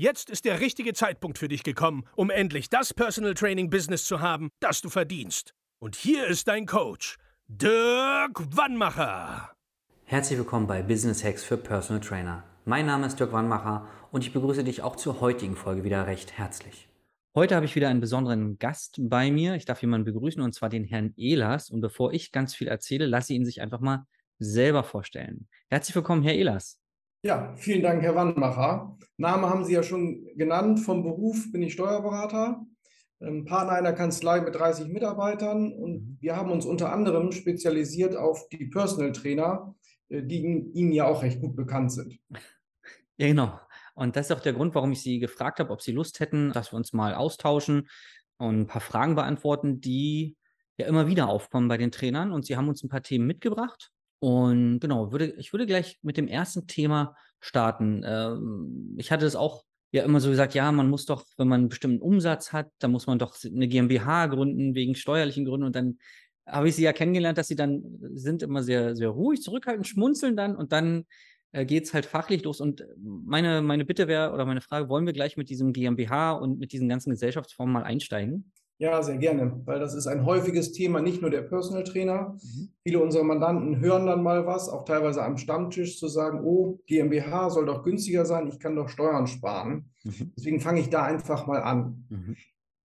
Jetzt ist der richtige Zeitpunkt für dich gekommen, um endlich das Personal Training Business zu haben, das du verdienst. Und hier ist dein Coach, Dirk Wannmacher. Herzlich willkommen bei Business Hacks für Personal Trainer. Mein Name ist Dirk Wannmacher und ich begrüße dich auch zur heutigen Folge wieder recht herzlich. Heute habe ich wieder einen besonderen Gast bei mir. Ich darf jemanden begrüßen und zwar den Herrn Elas. Und bevor ich ganz viel erzähle, lasse ich ihn sich einfach mal selber vorstellen. Herzlich willkommen, Herr Elas. Ja, vielen Dank, Herr Wannmacher. Name haben Sie ja schon genannt. Vom Beruf bin ich Steuerberater, ähm, Partner einer Kanzlei mit 30 Mitarbeitern und mhm. wir haben uns unter anderem spezialisiert auf die Personal Trainer, äh, die Ihnen ja auch recht gut bekannt sind. Ja, genau. Und das ist auch der Grund, warum ich Sie gefragt habe, ob Sie Lust hätten, dass wir uns mal austauschen und ein paar Fragen beantworten, die ja immer wieder aufkommen bei den Trainern. Und Sie haben uns ein paar Themen mitgebracht. Und genau, würde, ich würde gleich mit dem ersten Thema starten. Ähm, ich hatte es auch ja immer so gesagt, ja, man muss doch, wenn man einen bestimmten Umsatz hat, dann muss man doch eine GmbH gründen wegen steuerlichen Gründen. Und dann habe ich sie ja kennengelernt, dass sie dann sind immer sehr, sehr ruhig, zurückhaltend, schmunzeln dann und dann äh, geht es halt fachlich los. Und meine, meine Bitte wäre oder meine Frage, wollen wir gleich mit diesem GmbH und mit diesen ganzen Gesellschaftsformen mal einsteigen? Ja, sehr gerne, weil das ist ein häufiges Thema, nicht nur der Personal Trainer. Mhm. Viele unserer Mandanten hören dann mal was, auch teilweise am Stammtisch zu sagen, oh, GmbH soll doch günstiger sein, ich kann doch Steuern sparen. Mhm. Deswegen fange ich da einfach mal an. Mhm.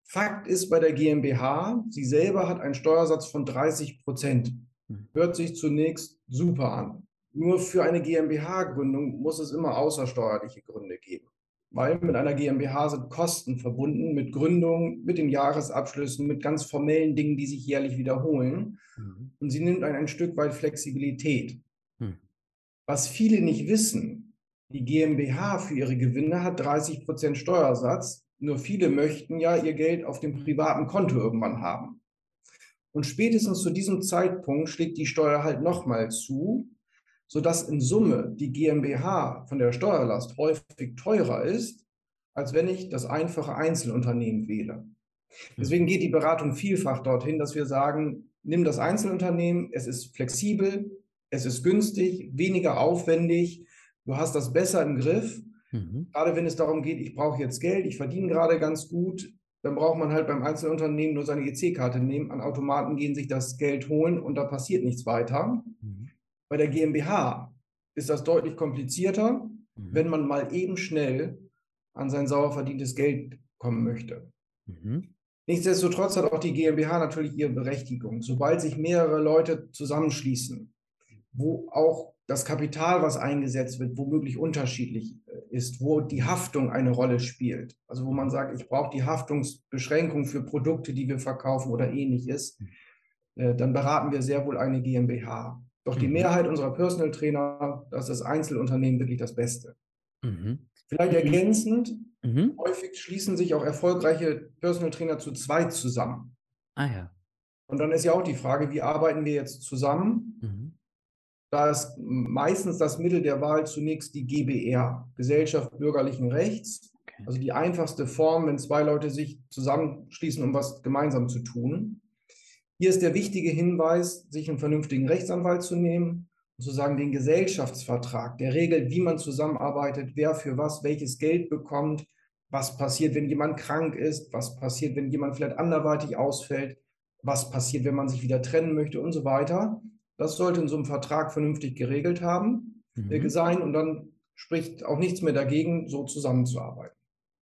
Fakt ist bei der GmbH, sie selber hat einen Steuersatz von 30 Prozent. Mhm. Hört sich zunächst super an. Nur für eine GmbH-Gründung muss es immer außersteuerliche Gründe geben weil mit einer GmbH sind Kosten verbunden, mit Gründung, mit den Jahresabschlüssen, mit ganz formellen Dingen, die sich jährlich wiederholen. Mhm. Und sie nimmt ein, ein Stück weit Flexibilität. Mhm. Was viele nicht wissen, die GmbH für ihre Gewinne hat 30 Prozent Steuersatz. Nur viele möchten ja ihr Geld auf dem privaten Konto irgendwann haben. Und spätestens zu diesem Zeitpunkt schlägt die Steuer halt nochmal zu, sodass in Summe die GmbH von der Steuerlast häufig teurer ist, als wenn ich das einfache Einzelunternehmen wähle. Deswegen geht die Beratung vielfach dorthin, dass wir sagen, nimm das Einzelunternehmen, es ist flexibel, es ist günstig, weniger aufwendig, du hast das besser im Griff. Mhm. Gerade wenn es darum geht, ich brauche jetzt Geld, ich verdiene gerade ganz gut, dann braucht man halt beim Einzelunternehmen nur seine EC-Karte nehmen, an Automaten gehen, sich das Geld holen und da passiert nichts weiter. Mhm. Bei der GmbH ist das deutlich komplizierter, mhm. wenn man mal eben schnell an sein sauer verdientes Geld kommen möchte. Mhm. Nichtsdestotrotz hat auch die GmbH natürlich ihre Berechtigung. Sobald sich mehrere Leute zusammenschließen, wo auch das Kapital, was eingesetzt wird, womöglich unterschiedlich äh, ist, wo die Haftung eine Rolle spielt. Also wo man sagt, ich brauche die Haftungsbeschränkung für Produkte, die wir verkaufen oder ähnliches, mhm. äh, dann beraten wir sehr wohl eine GmbH. Doch die mhm. Mehrheit unserer Personal Trainer, das ist das Einzelunternehmen wirklich das Beste. Mhm. Vielleicht ergänzend, mhm. häufig schließen sich auch erfolgreiche Personal Trainer zu zweit zusammen. Ah ja. Und dann ist ja auch die Frage, wie arbeiten wir jetzt zusammen? Mhm. Da ist meistens das Mittel der Wahl zunächst die GBR, Gesellschaft bürgerlichen Rechts. Okay. Also die einfachste Form, wenn zwei Leute sich zusammenschließen, um was gemeinsam zu tun. Hier ist der wichtige Hinweis, sich einen vernünftigen Rechtsanwalt zu nehmen und sozusagen den Gesellschaftsvertrag, der regelt, wie man zusammenarbeitet, wer für was welches Geld bekommt, was passiert, wenn jemand krank ist, was passiert, wenn jemand vielleicht anderweitig ausfällt, was passiert, wenn man sich wieder trennen möchte und so weiter. Das sollte in so einem Vertrag vernünftig geregelt haben, mhm. sein und dann spricht auch nichts mehr dagegen, so zusammenzuarbeiten.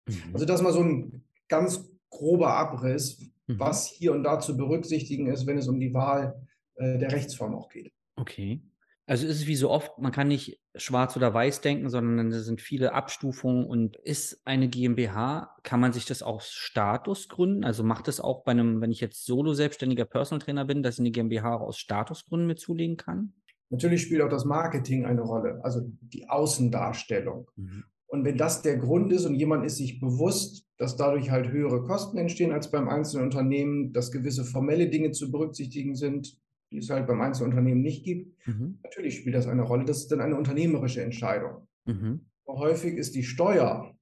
Mhm. Also das mal so ein ganz grober Abriss, mhm. was hier und da zu berücksichtigen ist, wenn es um die Wahl äh, der Rechtsform auch geht. Okay. Also ist es wie so oft, man kann nicht schwarz oder weiß denken, sondern es sind viele Abstufungen und ist eine GmbH, kann man sich das aus Status gründen? Also macht es auch bei einem, wenn ich jetzt solo selbstständiger Personal Trainer bin, dass ich eine GmbH aus Statusgründen mir zulegen kann? Natürlich spielt auch das Marketing eine Rolle, also die Außendarstellung. Mhm. Und wenn das der Grund ist und jemand ist sich bewusst, dass dadurch halt höhere Kosten entstehen als beim einzelnen Unternehmen, dass gewisse formelle Dinge zu berücksichtigen sind, die es halt beim einzelnen Unternehmen nicht gibt, mhm. natürlich spielt das eine Rolle. Das ist dann eine unternehmerische Entscheidung. Mhm. Häufig ist die Steuer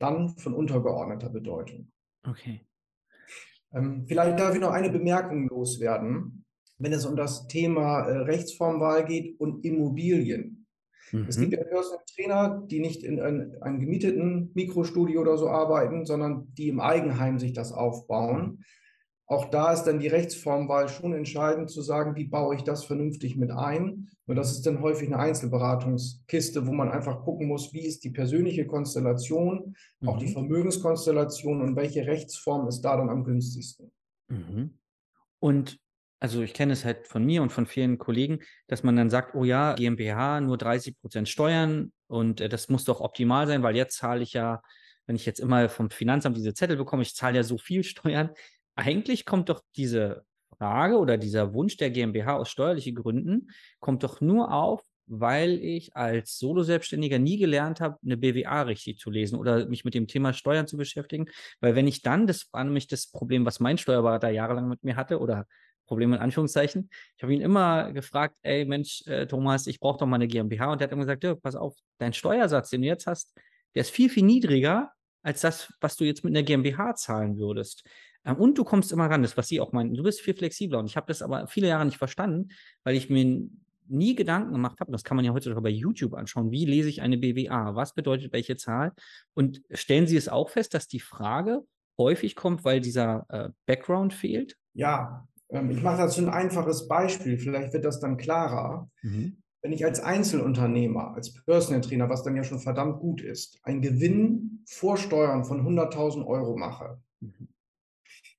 dann von untergeordneter Bedeutung. Okay. Ähm, vielleicht darf ich noch eine Bemerkung loswerden, wenn es um das Thema äh, Rechtsformwahl geht und Immobilien. Mhm. Es gibt ja Personal Trainer, die nicht in ein, einem gemieteten Mikrostudio oder so arbeiten, sondern die im Eigenheim sich das aufbauen. Auch da ist dann die Rechtsformwahl schon entscheidend zu sagen, wie baue ich das vernünftig mit ein. Und das ist dann häufig eine Einzelberatungskiste, wo man einfach gucken muss, wie ist die persönliche Konstellation, mhm. auch die mhm. Vermögenskonstellation und welche Rechtsform ist da dann am günstigsten. Mhm. Und also ich kenne es halt von mir und von vielen Kollegen, dass man dann sagt, oh ja, GmbH nur 30 Prozent Steuern und äh, das muss doch optimal sein, weil jetzt zahle ich ja, wenn ich jetzt immer vom Finanzamt diese Zettel bekomme, ich zahle ja so viel Steuern. Eigentlich kommt doch diese Frage oder dieser Wunsch der GmbH aus steuerlichen Gründen, kommt doch nur auf, weil ich als Solo-Selbstständiger nie gelernt habe, eine BWA richtig zu lesen oder mich mit dem Thema Steuern zu beschäftigen. Weil wenn ich dann, das war nämlich das Problem, was mein Steuerberater jahrelang mit mir hatte oder Problem in Anführungszeichen. Ich habe ihn immer gefragt, ey Mensch, äh, Thomas, ich brauche doch mal eine GmbH. Und der hat immer gesagt, Dirk, pass auf, dein Steuersatz, den du jetzt hast, der ist viel, viel niedriger als das, was du jetzt mit einer GmbH zahlen würdest. Ähm, und du kommst immer ran, das was Sie auch meinen, du bist viel flexibler. Und ich habe das aber viele Jahre nicht verstanden, weil ich mir nie Gedanken gemacht habe, das kann man ja heutzutage bei YouTube anschauen, wie lese ich eine BWA, was bedeutet welche Zahl? Und stellen Sie es auch fest, dass die Frage häufig kommt, weil dieser äh, Background fehlt? Ja, ich mache dazu ein einfaches Beispiel, vielleicht wird das dann klarer. Mhm. Wenn ich als Einzelunternehmer, als Personal Trainer, was dann ja schon verdammt gut ist, einen Gewinn vor Steuern von 100.000 Euro mache, mhm.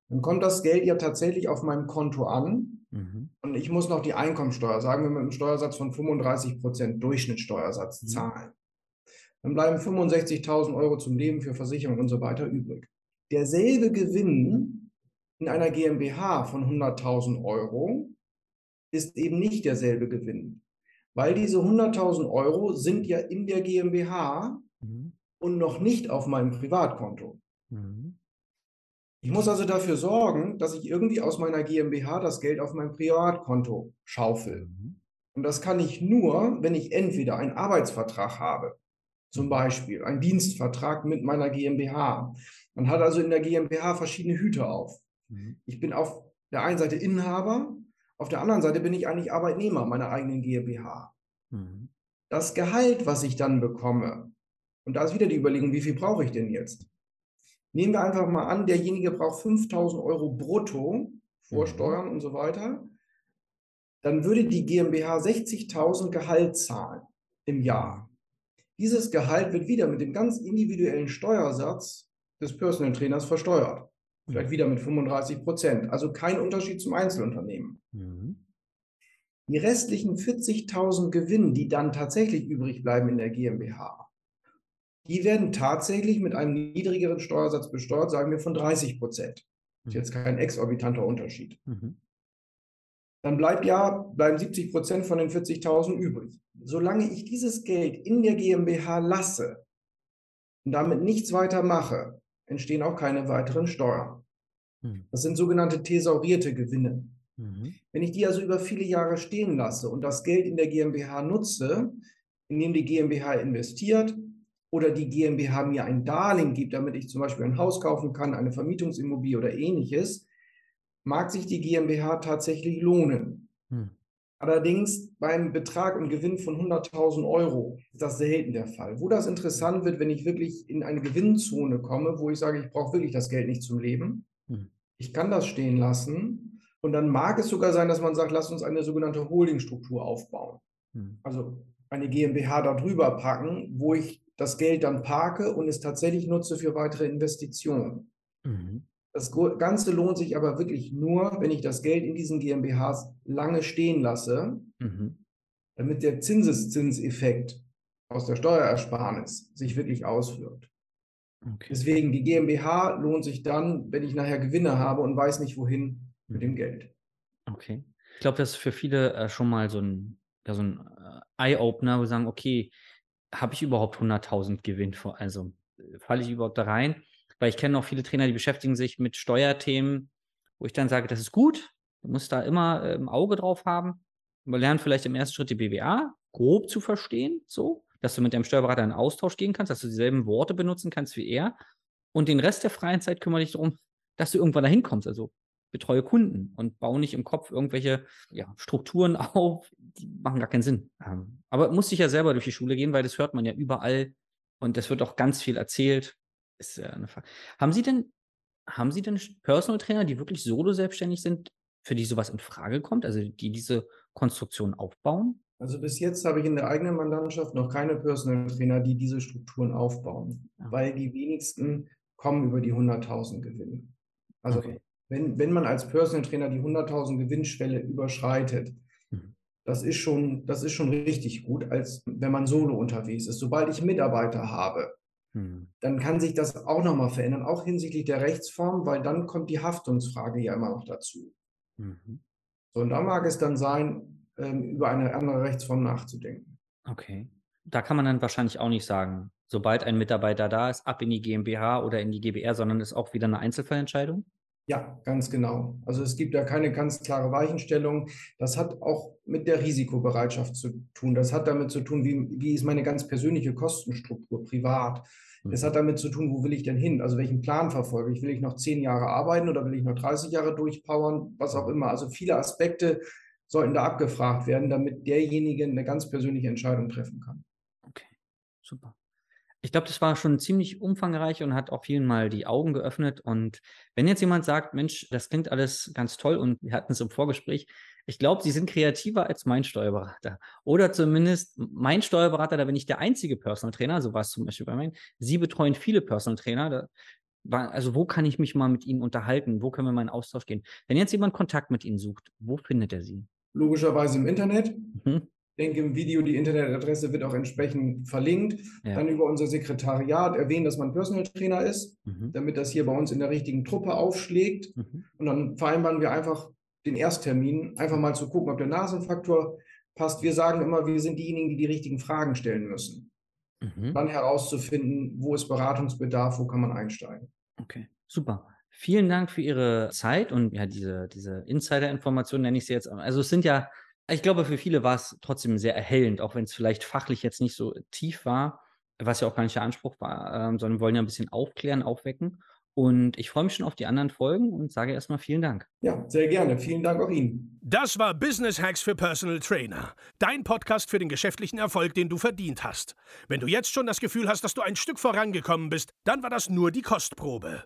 dann kommt das Geld ja tatsächlich auf meinem Konto an mhm. und ich muss noch die Einkommensteuer, sagen wir mit einem Steuersatz von 35 Prozent Durchschnittssteuersatz mhm. zahlen. Dann bleiben 65.000 Euro zum Leben für Versicherung und so weiter übrig. Derselbe Gewinn in einer GmbH von 100.000 Euro ist eben nicht derselbe Gewinn, weil diese 100.000 Euro sind ja in der GmbH mhm. und noch nicht auf meinem Privatkonto. Mhm. Ich muss also dafür sorgen, dass ich irgendwie aus meiner GmbH das Geld auf mein Privatkonto schaufel. Mhm. Und das kann ich nur, wenn ich entweder einen Arbeitsvertrag habe, zum mhm. Beispiel einen Dienstvertrag mit meiner GmbH. Man hat also in der GmbH verschiedene Hüte auf. Mhm. Ich bin auf der einen Seite Inhaber, auf der anderen Seite bin ich eigentlich Arbeitnehmer meiner eigenen GmbH. Mhm. Das Gehalt, was ich dann bekomme, und da ist wieder die Überlegung, wie viel brauche ich denn jetzt? Nehmen wir einfach mal an, derjenige braucht 5000 Euro brutto vor mhm. Steuern und so weiter. Dann würde die GmbH 60.000 Gehalt zahlen im Jahr. Dieses Gehalt wird wieder mit dem ganz individuellen Steuersatz des Personal Trainers versteuert. Vielleicht wieder mit 35 Prozent. Also kein Unterschied zum Einzelunternehmen. Mhm. Die restlichen 40.000 Gewinn, die dann tatsächlich übrig bleiben in der GmbH, die werden tatsächlich mit einem niedrigeren Steuersatz besteuert, sagen wir von 30 Prozent. Das ist jetzt kein exorbitanter Unterschied. Mhm. Dann bleibt ja, bleiben 70 Prozent von den 40.000 übrig. Solange ich dieses Geld in der GmbH lasse und damit nichts weiter mache, entstehen auch keine weiteren Steuern. Hm. Das sind sogenannte thesaurierte Gewinne. Mhm. Wenn ich die also über viele Jahre stehen lasse und das Geld in der GmbH nutze, indem die GmbH investiert oder die GmbH mir ein Darlehen gibt, damit ich zum Beispiel ein Haus kaufen kann, eine Vermietungsimmobilie oder ähnliches, mag sich die GmbH tatsächlich lohnen. Allerdings beim Betrag und Gewinn von 100.000 Euro ist das selten der Fall. Wo das interessant wird, wenn ich wirklich in eine Gewinnzone komme, wo ich sage, ich brauche wirklich das Geld nicht zum Leben. Hm. Ich kann das stehen lassen. Und dann mag es sogar sein, dass man sagt, lass uns eine sogenannte Holdingstruktur aufbauen. Hm. Also eine GmbH darüber packen, wo ich das Geld dann parke und es tatsächlich nutze für weitere Investitionen. Mhm. Das Ganze lohnt sich aber wirklich nur, wenn ich das Geld in diesen GmbHs lange stehen lasse, mhm. damit der Zinseszinseffekt aus der Steuerersparnis sich wirklich auswirkt. Okay. Deswegen, die GmbH lohnt sich dann, wenn ich nachher Gewinne habe und weiß nicht, wohin mit dem mhm. Geld. Okay. Ich glaube, das ist für viele äh, schon mal so ein, ja, so ein äh, Eye-Opener, wo wir sagen, okay, habe ich überhaupt 100.000 Gewinn vor, also falle ich überhaupt da rein? Weil ich kenne auch viele Trainer, die beschäftigen sich mit Steuerthemen, wo ich dann sage, das ist gut, du musst da immer äh, im Auge drauf haben. Man lernt vielleicht im ersten Schritt die BWA grob zu verstehen, so, dass du mit deinem Steuerberater in Austausch gehen kannst, dass du dieselben Worte benutzen kannst wie er. Und den Rest der freien Zeit kümmere dich darum, dass du irgendwann dahin kommst. Also betreue Kunden und baue nicht im Kopf irgendwelche ja, Strukturen auf, die machen gar keinen Sinn. Ähm, aber muss ich ja selber durch die Schule gehen, weil das hört man ja überall und das wird auch ganz viel erzählt. Ist ja eine Frage. Haben Sie denn, haben Sie denn Personal Trainer, die wirklich solo selbstständig sind, für die sowas in Frage kommt, also die diese Konstruktion aufbauen? Also bis jetzt habe ich in der eigenen Mandantschaft noch keine Personal Trainer, die diese Strukturen aufbauen, Ja. weil die wenigsten kommen über die 100.000 Gewinne. Also Okay. wenn, wenn man als Personal Trainer die 100.000 Gewinnschwelle überschreitet, Mhm. das ist schon, das ist schon richtig gut, als wenn man solo unterwegs ist. Sobald ich Mitarbeiter habe, Hm. dann kann sich das auch nochmal verändern, auch hinsichtlich der Rechtsform, weil dann kommt die Haftungsfrage ja immer noch dazu. Mhm. So, und da mag es dann sein, ähm, über eine andere Rechtsform nachzudenken. Okay. Da kann man dann wahrscheinlich auch nicht sagen, sobald ein Mitarbeiter da ist, ab in die GmbH oder in die GbR, sondern ist auch wieder eine Einzelfallentscheidung? Ja, ganz genau. Also es gibt da keine ganz klare Weichenstellung. Das hat auch mit der Risikobereitschaft zu tun. Das hat damit zu tun, wie, wie ist meine ganz persönliche Kostenstruktur privat. Mhm. hat damit zu tun, wo will ich denn hin? Also welchen Plan verfolge ich? Will ich noch zehn Jahre arbeiten oder will ich noch 30 Jahre durchpowern? Was auch immer. Also viele Aspekte sollten da abgefragt werden, damit derjenige eine ganz persönliche Entscheidung treffen kann. Okay, super. Ich glaube, das war schon ziemlich umfangreich und hat auch vielen mal die Augen geöffnet. Und wenn jetzt jemand sagt, Mensch, das klingt alles ganz toll und wir hatten es im Vorgespräch, ich glaube, Sie sind kreativer als mein Steuerberater. Oder zumindest mein Steuerberater, da bin ich der einzige Personal Trainer, so war es zum Beispiel bei meinen. Sie betreuen viele Personal Trainer. Da also wo kann ich mich mal mit Ihnen unterhalten? Wo können wir mal in Austausch gehen? Wenn jetzt jemand Kontakt mit Ihnen sucht, wo findet er Sie? Logischerweise im Internet. Mhm. Denke, im Video die Internetadresse wird auch entsprechend verlinkt. Ja. Dann über unser Sekretariat erwähnen, dass man Personal Trainer ist, Mhm. damit das hier bei uns in der richtigen Truppe aufschlägt. Mhm. Und dann vereinbaren wir einfach den Ersttermin, einfach mal zu gucken, ob der Nasenfaktor passt. Wir sagen immer, wir sind diejenigen, die die richtigen Fragen stellen müssen. Mhm. Dann herauszufinden, wo ist Beratungsbedarf, wo kann man einsteigen. Okay, super. Vielen Dank für Ihre Zeit und ja, diese, diese Insider-Informationen nenne ich sie jetzt. Also es sind ja, ich glaube, für viele war es trotzdem sehr erhellend, auch wenn es vielleicht fachlich jetzt nicht so tief war, was ja auch gar nicht der Anspruch war, ähm, sondern wir wollen ja ein bisschen aufklären, aufwecken. Und ich freue mich schon auf die anderen Folgen und sage erstmal vielen Dank. Ja, sehr gerne. Vielen Dank auch Ihnen. Das war Business Hacks für Personal Trainer. Dein Podcast für den geschäftlichen Erfolg, den du verdient hast. Wenn du jetzt schon das Gefühl hast, dass du ein Stück vorangekommen bist, dann war das nur die Kostprobe.